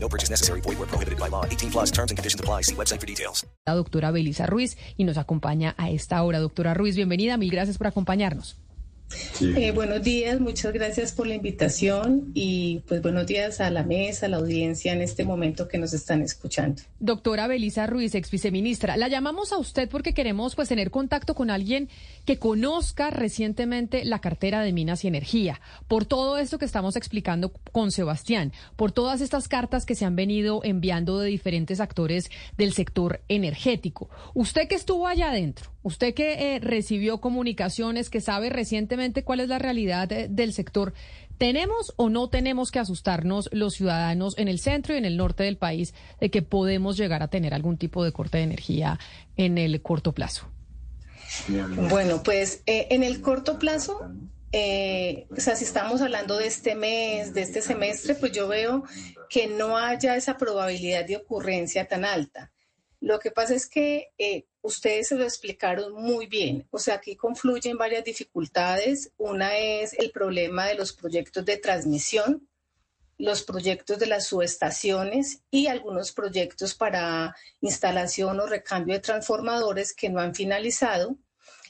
No purchase necessary. Void where prohibited by law. 18 plus terms and conditions apply. See website for details. La doctora Belisa Ruiz y nos acompaña a esta hora. Doctora Ruiz, bienvenida. Mil gracias por acompañarnos. Eh, buenos días, muchas gracias por la invitación y pues buenos días a la mesa, a la audiencia en este momento que nos están escuchando. Doctora Belisa Ruiz, ex viceministra, la llamamos a usted porque queremos pues tener contacto con alguien que conozca recientemente la cartera de Minas y Energía, por todo esto que estamos explicando con Sebastián, por todas estas cartas que se han venido enviando de diferentes actores del sector energético. Usted que estuvo allá adentro, usted que eh, recibió comunicaciones, que sabe recientemente cuál es la realidad del sector. ¿Tenemos o no tenemos que asustarnos los ciudadanos en el centro y en el norte del país de que podemos llegar a tener algún tipo de corte de energía en el corto plazo? Bueno, pues eh, en el corto plazo, eh, o sea, si estamos hablando de este mes, de este semestre, pues yo veo que no haya esa probabilidad de ocurrencia tan alta. Lo que pasa es que eh, ustedes se lo explicaron muy bien. O sea, aquí confluyen varias dificultades. Una es el problema de los proyectos de transmisión, los proyectos de las subestaciones y algunos proyectos para instalación o recambio de transformadores que no han finalizado.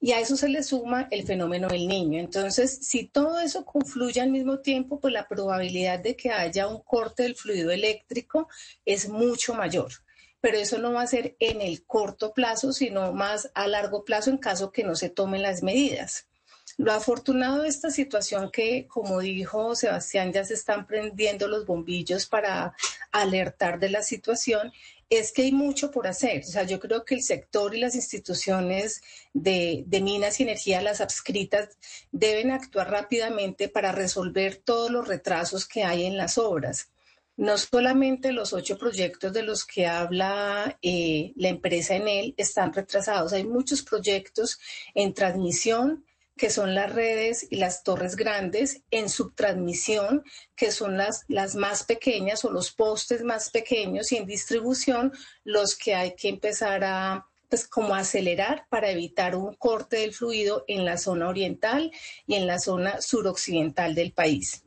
Y a eso se le suma el fenómeno del niño. Entonces, si todo eso confluye al mismo tiempo, pues la probabilidad de que haya un corte del fluido eléctrico es mucho mayor pero eso no va a ser en el corto plazo, sino más a largo plazo en caso que no se tomen las medidas. Lo afortunado de esta situación que, como dijo Sebastián, ya se están prendiendo los bombillos para alertar de la situación, es que hay mucho por hacer. O sea, yo creo que el sector y las instituciones de, de, minas y energía, las adscritas, deben actuar rápidamente para resolver todos los retrasos que hay en las obras no solamente los ocho proyectos de los que habla eh, la empresa en él están retrasados, hay muchos proyectos en transmisión que son las redes y las torres grandes, en subtransmisión, que son las, las más pequeñas o los postes más pequeños, y en distribución, los que hay que empezar a pues como acelerar para evitar un corte del fluido en la zona oriental y en la zona suroccidental del país.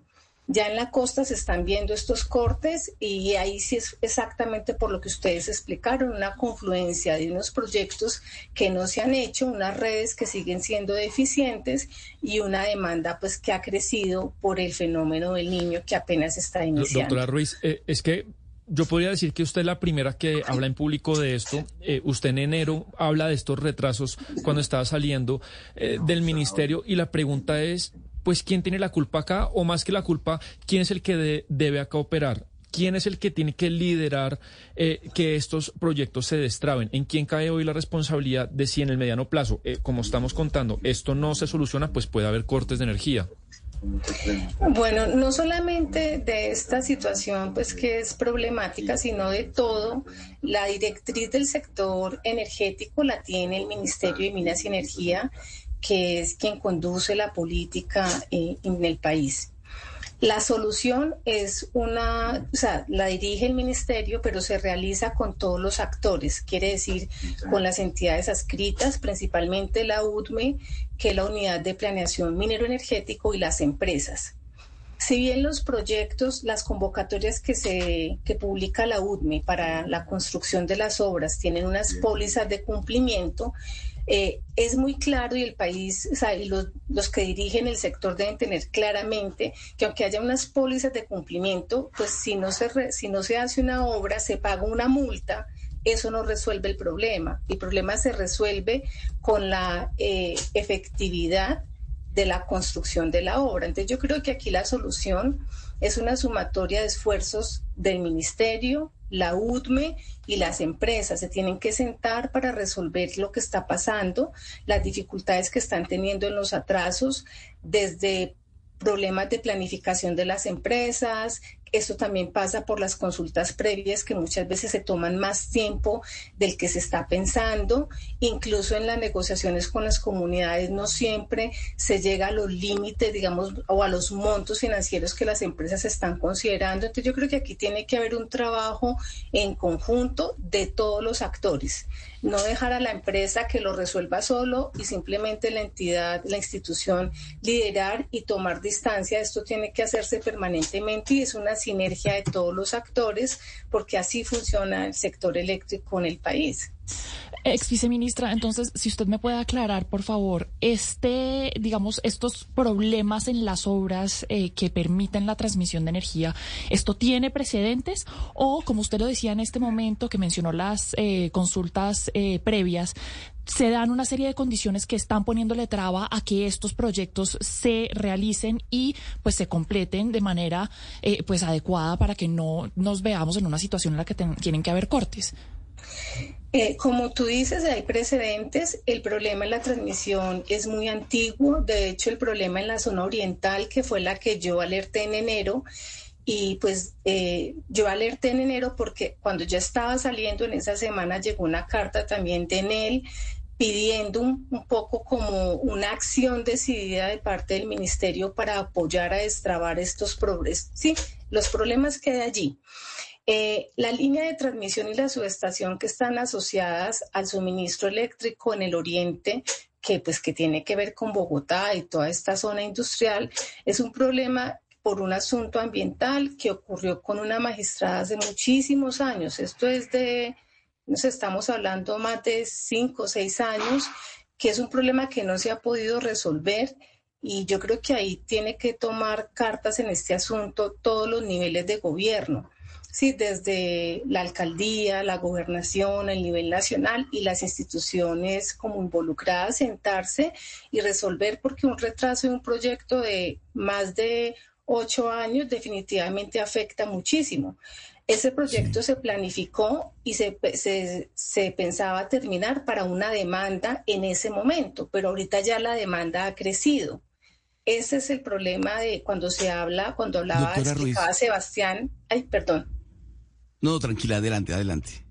Ya en la costa se están viendo estos cortes y ahí sí es exactamente por lo que ustedes explicaron, una confluencia de unos proyectos que no se han hecho, unas redes que siguen siendo deficientes y una demanda pues que ha crecido por el fenómeno del niño que apenas está iniciando. Doctora Ruiz, eh, es que yo podría decir que usted es la primera que habla en público de esto. Eh, usted en enero habla de estos retrasos cuando estaba saliendo eh, del ministerio y la pregunta es, pues quién tiene la culpa acá o más que la culpa, quién es el que debe acá operar. ¿Quién es el que tiene que liderar eh, que estos proyectos se destraben? ¿En quién cae hoy la responsabilidad de si en el mediano plazo, eh, como estamos contando, esto no se soluciona, pues puede haber cortes de energía? Bueno, no solamente de esta situación, pues que es problemática, sino de todo. La directriz del sector energético la tiene el Ministerio de Minas y Energía que es quien conduce la política eh, en el país. La solución es una, o sea, la dirige el ministerio, pero se realiza con todos los actores, quiere decir con las entidades adscritas, principalmente la UDME, que es la Unidad de Planeación Minero Energético, y las empresas. Si bien los proyectos, las convocatorias que se que publica la UDME para la construcción de las obras tienen unas pólizas de cumplimiento, eh, es muy claro y el país, o sea, y los, los, que dirigen el sector deben tener claramente que aunque haya unas pólizas de cumplimiento, pues si no se, si no se hace una obra, se paga una multa, eso no resuelve el problema. El problema se resuelve con la eh, efectividad de la construcción de la obra. Entonces yo creo que aquí la solución es una sumatoria de esfuerzos del ministerio, la UDME y las empresas se tienen que sentar para resolver lo que está pasando, las dificultades que están teniendo en los atrasos, desde problemas de planificación de las empresas, Esto también pasa por las consultas previas que muchas veces se toman más tiempo del que se está pensando. Incluso en las negociaciones con las comunidades no siempre se llega a los límites, digamos, o a los montos financieros que las empresas están considerando. Entonces yo creo que aquí tiene que haber un trabajo en conjunto de todos los actores no dejar a la empresa que lo resuelva solo y simplemente la entidad, la institución liderar y tomar distancia. Esto tiene que hacerse permanentemente y es una sinergia de todos los actores porque así funciona el sector eléctrico en el país. Ex viceministra, entonces, si usted me puede aclarar, por favor, este, digamos, estos problemas en las obras eh, que permiten la transmisión de energía, ¿esto tiene precedentes? O, como usted lo decía en este momento, que mencionó las eh, consultas eh, previas, se dan una serie de condiciones que están poniéndole traba a que estos proyectos se realicen y pues se completen de manera pues adecuada para que no nos veamos en una situación en la que tienen que haber cortes. Eh, como tú dices, hay precedentes. El problema en la transmisión es muy antiguo. De hecho, el problema en la zona oriental, que fue la que yo alerté en enero, y pues eh, yo alerté en enero porque cuando ya estaba saliendo en esa semana llegó una carta también de Enel pidiendo un, poco como una acción decidida de parte del ministerio para apoyar a destrabar estos problemas. Sí, los problemas que hay allí. Eh, la línea de transmisión y la subestación que están asociadas al suministro eléctrico en el oriente, que pues que tiene que ver con Bogotá y toda esta zona industrial, es un problema por un asunto ambiental que ocurrió con una magistrada hace muchísimos años. Esto es de, nos estamos hablando más de cinco o seis años, que es un problema que no se ha podido resolver y yo creo que ahí tiene que tomar cartas en este asunto todos los niveles de gobierno sí, desde la alcaldía, la gobernación, el nivel nacional y las instituciones como involucradas, sentarse y resolver, porque un retraso de un proyecto de más de ocho años definitivamente afecta muchísimo. Ese proyecto se planificó y se, se, se, pensaba terminar para una demanda en ese momento, pero ahorita ya la demanda ha crecido. Ese es el problema de cuando se habla, cuando hablaba, explicaba Sebastián, ay, perdón. No, tranquila, adelante, adelante.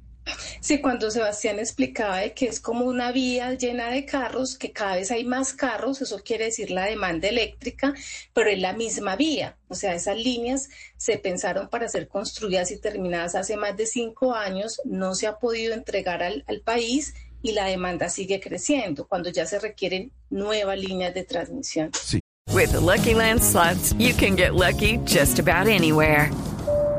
Sí, cuando Sebastián explicaba de que es como una vía llena de carros, que cada vez hay más carros, eso quiere decir la demanda eléctrica, pero es la misma vía. O sea, esas líneas se pensaron para ser construidas y terminadas hace más de cinco años, no se ha podido entregar al, país y la demanda sigue creciendo cuando ya se requieren nuevas líneas de transmisión. Sí. With the Lucky Land you can get lucky just about anywhere.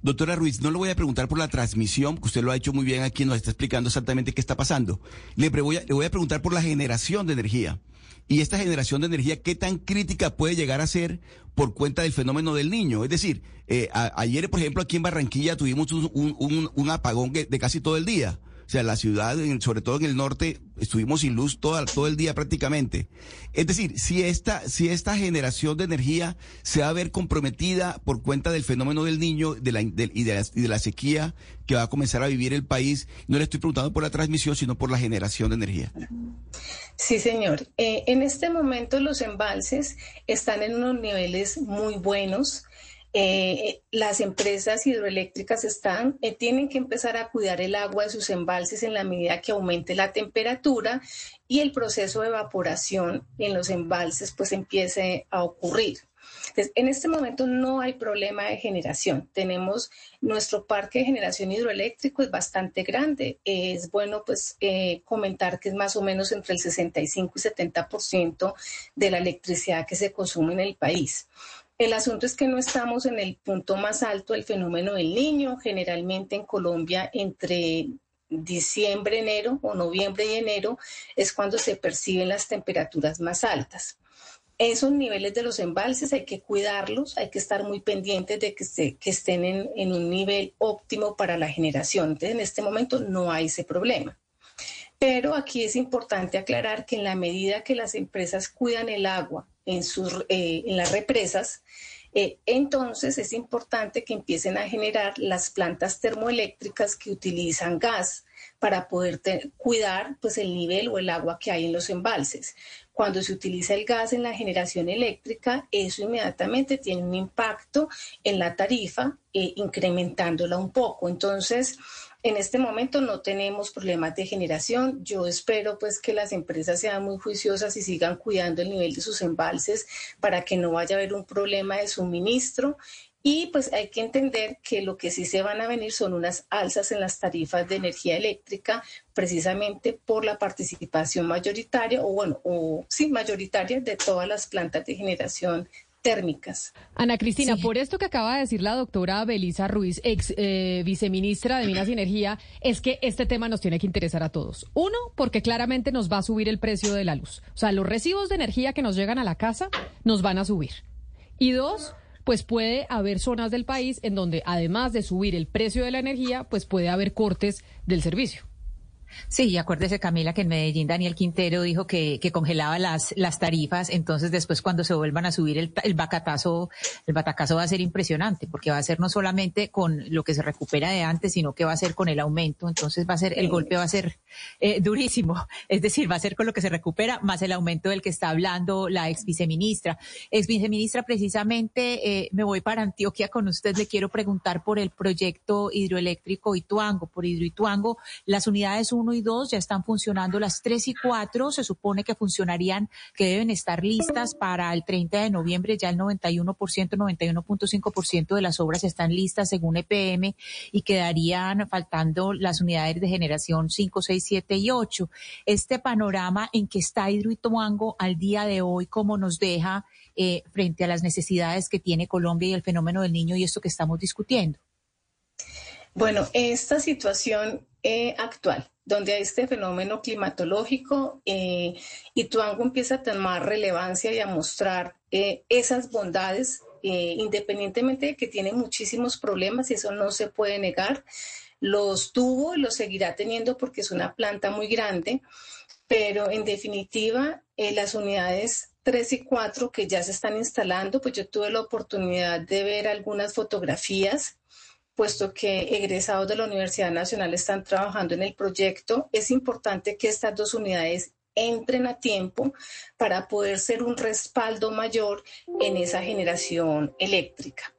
Doctora Ruiz, no le voy a preguntar por la transmisión, que usted lo ha hecho muy bien aquí, nos está explicando exactamente qué está pasando. Le voy a, preguntar por la generación de energía. Y esta generación de energía, ¿qué tan crítica puede llegar a ser por cuenta del fenómeno del niño? Es decir, eh, a, ayer, por ejemplo, aquí en Barranquilla tuvimos un, un apagón de casi todo el día. O sea, la ciudad, sobre todo en el norte, estuvimos sin luz todo, todo el día prácticamente. Es decir, si esta, si esta generación de energía se va a ver comprometida por cuenta del fenómeno del niño de la, y, de la, sequía que va a comenzar a vivir el país, no le estoy preguntando por la transmisión, sino por la generación de energía. Sí, señor. Eh, en este momento los embalses están en unos niveles muy buenos. Eh, las empresas hidroeléctricas están, eh, tienen que empezar a cuidar el agua de sus embalses en la medida que aumente la temperatura y el proceso de evaporación en los embalses pues empiece a ocurrir. En este momento no hay problema de generación. Tenemos nuestro parque de generación hidroeléctrico es bastante grande. Es bueno pues eh, comentar que es más o menos entre el 65 y 70% de la electricidad que se consume en el país. El asunto es que no estamos en el punto más alto del fenómeno del niño. Generalmente en Colombia entre diciembre, enero o noviembre y enero es cuando se perciben las temperaturas más altas. esos niveles de los embalses hay que cuidarlos, hay que estar muy pendientes de que, que estén en, en, un nivel óptimo para la generación. Entonces, en este momento no hay ese problema. Pero aquí es importante aclarar que en la medida que las empresas cuidan el agua en, sus, eh, en las represas, eh, entonces es importante que empiecen a generar las plantas termoeléctricas que utilizan gas para poder cuidar pues, el nivel o el agua que hay en los embalses. Cuando se utiliza el gas en la generación eléctrica, eso inmediatamente tiene un impacto en la tarifa, eh, incrementándola un poco. Entonces, en este momento no tenemos problemas de generación. Yo espero pues que las empresas sean muy juiciosas y sigan cuidando el nivel de sus embalses para que no vaya a haber un problema de suministro. Y pues hay que entender que lo que sí se van a venir son unas alzas en las tarifas de energía eléctrica, precisamente por la participación mayoritaria, o bueno, o sí, mayoritaria de todas las plantas de generación térmicas. Ana Cristina, por esto que acaba de decir la doctora Belisa Ruiz, ex eh, viceministra de Minas y Energía, es que este tema nos tiene que interesar a todos. Uno, porque claramente nos va a subir el precio de la luz. O sea, los recibos de energía que nos llegan a la casa nos van a subir. Y dos, pues puede haber zonas del país en donde además de subir el precio de la energía, pues puede haber cortes del servicio. Sí, acuérdese Camila que en Medellín Daniel Quintero dijo que, que congelaba las, las tarifas, entonces después cuando se vuelvan a subir el, el bacatazo, el batacazo va a ser impresionante, porque va a ser no solamente con lo que se recupera de antes, sino que va a ser con el aumento, entonces va a ser, el golpe va a ser eh, durísimo, es decir, va a ser con lo que se recupera, más el aumento del que está hablando la ex viceministra. Ex viceministra, precisamente eh, me voy para Antioquia con usted, le quiero preguntar por el proyecto hidroeléctrico Ituango, por Hidroituango, las unidades 1 y 2 ya están funcionando, las 3 y 4 se supone que funcionarían, que deben estar listas para el 30 de noviembre, ya el 91%, 91.5% de las obras están listas según EPM y quedarían faltando las unidades de generación 5, 6, 7 y 8. Este panorama en que está Hidroituango al día de hoy, ¿cómo nos deja eh, frente a las necesidades que tiene Colombia y el fenómeno del niño y esto que estamos discutiendo? Bueno, esta situación eh, actual, donde hay este fenómeno climatológico, eh, Ituango empieza a tomar relevancia y a mostrar eh, esas bondades, eh, independientemente de que tiene muchísimos problemas, y eso no se puede negar. Los tuvo y los seguirá teniendo porque es una planta muy grande, pero en definitiva, las unidades 3 y 4 que ya se están instalando, pues yo tuve la oportunidad de ver algunas fotografías puesto que egresados de la Universidad Nacional están trabajando en el proyecto, es importante que estas dos unidades entren a tiempo para poder ser un respaldo mayor en esa generación eléctrica.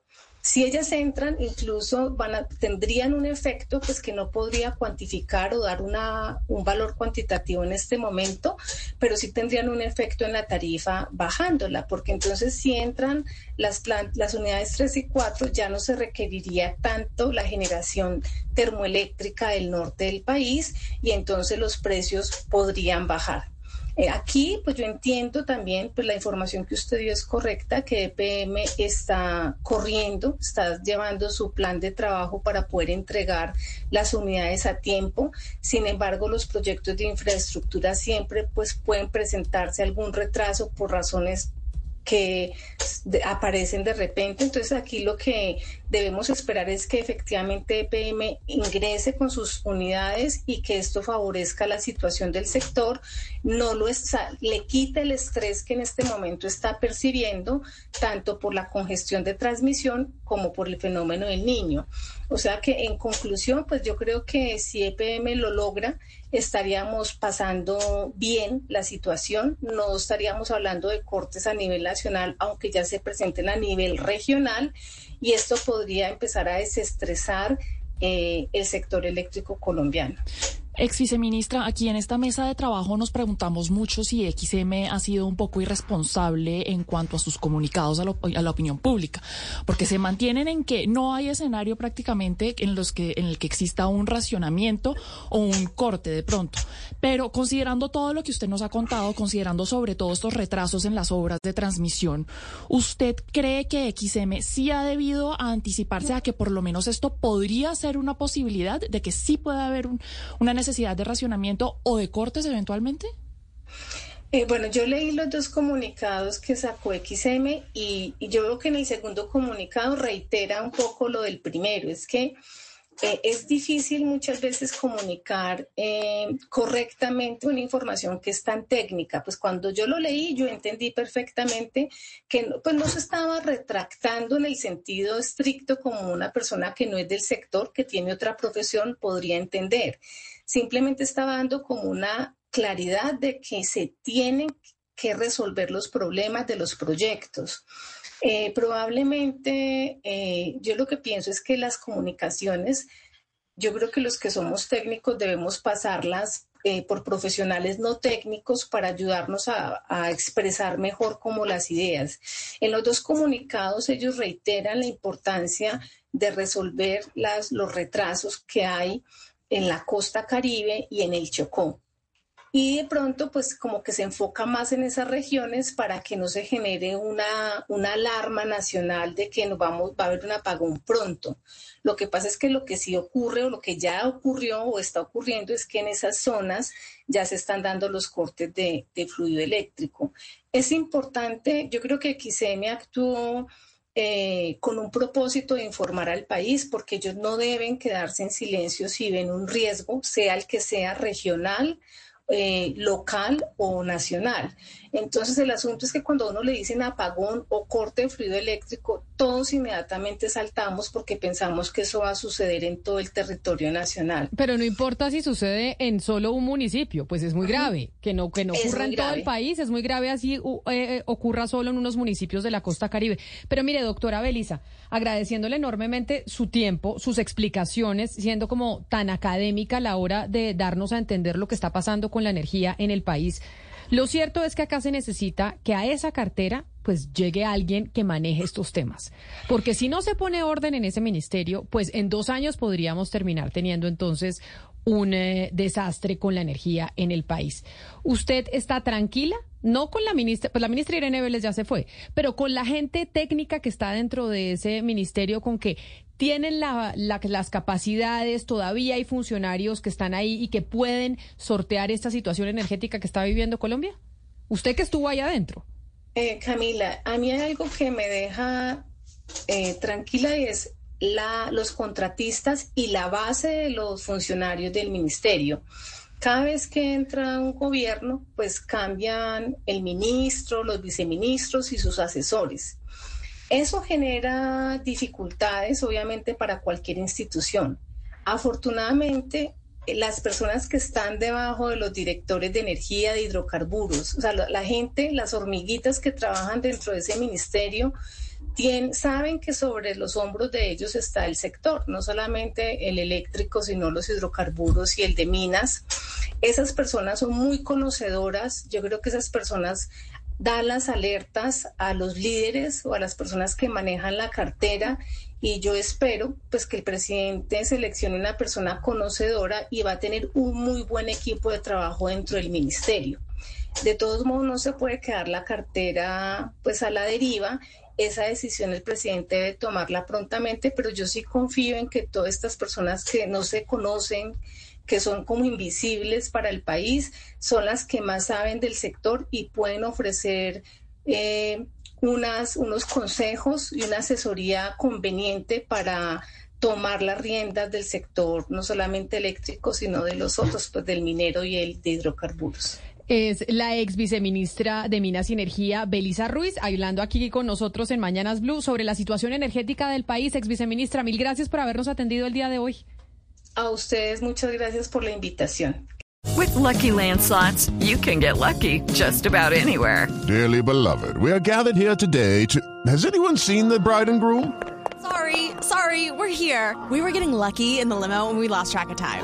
Si ellas entran, incluso van a, tendrían un efecto pues, que no podría cuantificar o dar una, un valor cuantitativo en este momento, pero sí tendrían un efecto en la tarifa bajándola, porque entonces si entran las, las unidades 3 y 4 ya no se requeriría tanto la generación termoeléctrica del norte del país y entonces los precios podrían bajar. Eh, aquí, pues yo entiendo también, pues la información que usted dio es correcta, que EPM está corriendo, está llevando su plan de trabajo para poder entregar las unidades a tiempo. Sin embargo, los proyectos de infraestructura siempre pues pueden presentarse algún retraso por razones que aparecen de repente. Entonces aquí lo que debemos esperar es que efectivamente EPM ingrese con sus unidades y que esto favorezca la situación del sector, no lo está, le quite el estrés que en este momento está percibiendo, tanto por la congestión de transmisión como por el fenómeno del niño. O sea que en conclusión, pues yo creo que si EPM lo logra, estaríamos pasando bien la situación, no estaríamos hablando de cortes a nivel nacional, aunque ya se presenten a nivel regional, y esto podría empezar a desestresar eh, el sector eléctrico colombiano. Ex viceministra, aquí en esta mesa de trabajo nos preguntamos mucho si XM ha sido un poco irresponsable en cuanto a sus comunicados a, la opinión pública, porque se mantienen en que no hay escenario prácticamente en los que en el que exista un racionamiento o un corte de pronto. Pero considerando todo lo que usted nos ha contado, considerando sobre todo estos retrasos en las obras de transmisión, ¿usted cree que XM sí ha debido anticiparse a que por lo menos esto podría ser una posibilidad de que sí pueda haber una necesidad necesidad de racionamiento o de cortes eventualmente? Eh, bueno, yo leí los dos comunicados que sacó XM y, y, yo veo que en el segundo comunicado reitera un poco lo del primero, es que eh, es difícil muchas veces comunicar eh, correctamente una información que es tan técnica. Pues cuando yo lo leí, yo entendí perfectamente que pues no se estaba retractando en el sentido estricto como una persona que no es del sector, que tiene otra profesión, podría entender. Simplemente estaba dando como una claridad de que se tienen que resolver los problemas de los proyectos. Eh, probablemente eh, yo lo que pienso es que las comunicaciones, yo creo que los que somos técnicos debemos pasarlas eh, por profesionales no técnicos para ayudarnos a, a, expresar mejor como las ideas. En los dos comunicados ellos reiteran la importancia de resolver las, los retrasos que hay en la costa caribe y en el Chocó y de pronto pues como que se enfoca más en esas regiones para que no se genere una, una alarma nacional de que nos vamos, va a haber un apagón pronto. Lo que pasa es que lo que sí ocurre o lo que ya ocurrió o está ocurriendo es que en esas zonas ya se están dando los cortes de, de fluido eléctrico. Es importante, yo creo que XM actuó eh, con un propósito de informar al país, porque ellos no deben quedarse en silencio si ven un riesgo, sea el que sea regional eh, local o nacional. Entonces el asunto es que cuando uno le dicen apagón o corte de fluido eléctrico, todos inmediatamente saltamos porque pensamos que eso va a suceder en todo el territorio nacional. Pero no importa si sucede en solo un municipio, pues es muy grave. Que no, que no ocurra en todo el país, es muy grave así eh, eh, ocurra solo en unos municipios de la costa caribe. Pero mire, doctora Belisa, agradeciéndole enormemente su tiempo, sus explicaciones, siendo como tan académica a la hora de darnos a entender lo que está pasando con la energía en el país. Lo cierto es que acá se necesita que a esa cartera pues llegue alguien que maneje estos temas. Porque si no se pone orden en ese ministerio, pues en dos años podríamos terminar teniendo entonces un eh, desastre con la energía en el país. ¿Usted está tranquila? No con la ministra, pues la ministra Irene Vélez ya se fue, pero con la gente técnica que está dentro de ese ministerio, con que tienen la, las capacidades, todavía hay funcionarios que están ahí y que pueden sortear esta situación energética que está viviendo Colombia. Usted que estuvo ahí adentro. Eh, Camila, a mí hay algo que me deja eh, tranquila y es la, los contratistas y la base de los funcionarios del ministerio. Cada vez que entra un gobierno, pues cambian el ministro, los viceministros y sus asesores. Eso genera dificultades, obviamente, para cualquier institución. Afortunadamente, las personas que están debajo de los directores de energía, de hidrocarburos, o sea, la gente, las hormiguitas que trabajan dentro de ese ministerio, saben que sobre los hombros de ellos está el sector, no solamente el eléctrico, sino los hidrocarburos y el de minas. Esas personas son muy conocedoras. Yo creo que esas personas dan las alertas a los líderes o a las personas que manejan la cartera y yo espero pues que el presidente seleccione una persona conocedora y va a tener un muy buen equipo de trabajo dentro del ministerio. De todos modos no se puede quedar la cartera pues a la deriva esa decisión el presidente debe tomarla prontamente, pero yo sí confío en que todas estas personas que no se conocen, que son como invisibles para el país, son las que más saben del sector y pueden ofrecer eh, unas, unos consejos y una asesoría conveniente para tomar las riendas del sector, no solamente eléctrico, sino de los otros, pues del minero y el de hidrocarburos es la ex viceministra de Minas y Energía, Belisa Ruiz, hablando aquí con nosotros en Mañanas Blue sobre la situación energética del país. Ex viceministra, mil gracias por habernos atendido el día de hoy. A ustedes muchas gracias por la invitación. With lucky landslots, you can get lucky just about anywhere. Dearly beloved, we are gathered here today to. Has anyone seen the bride and groom? Sorry, sorry, we're here. We were getting lucky in the limo and we lost track of time.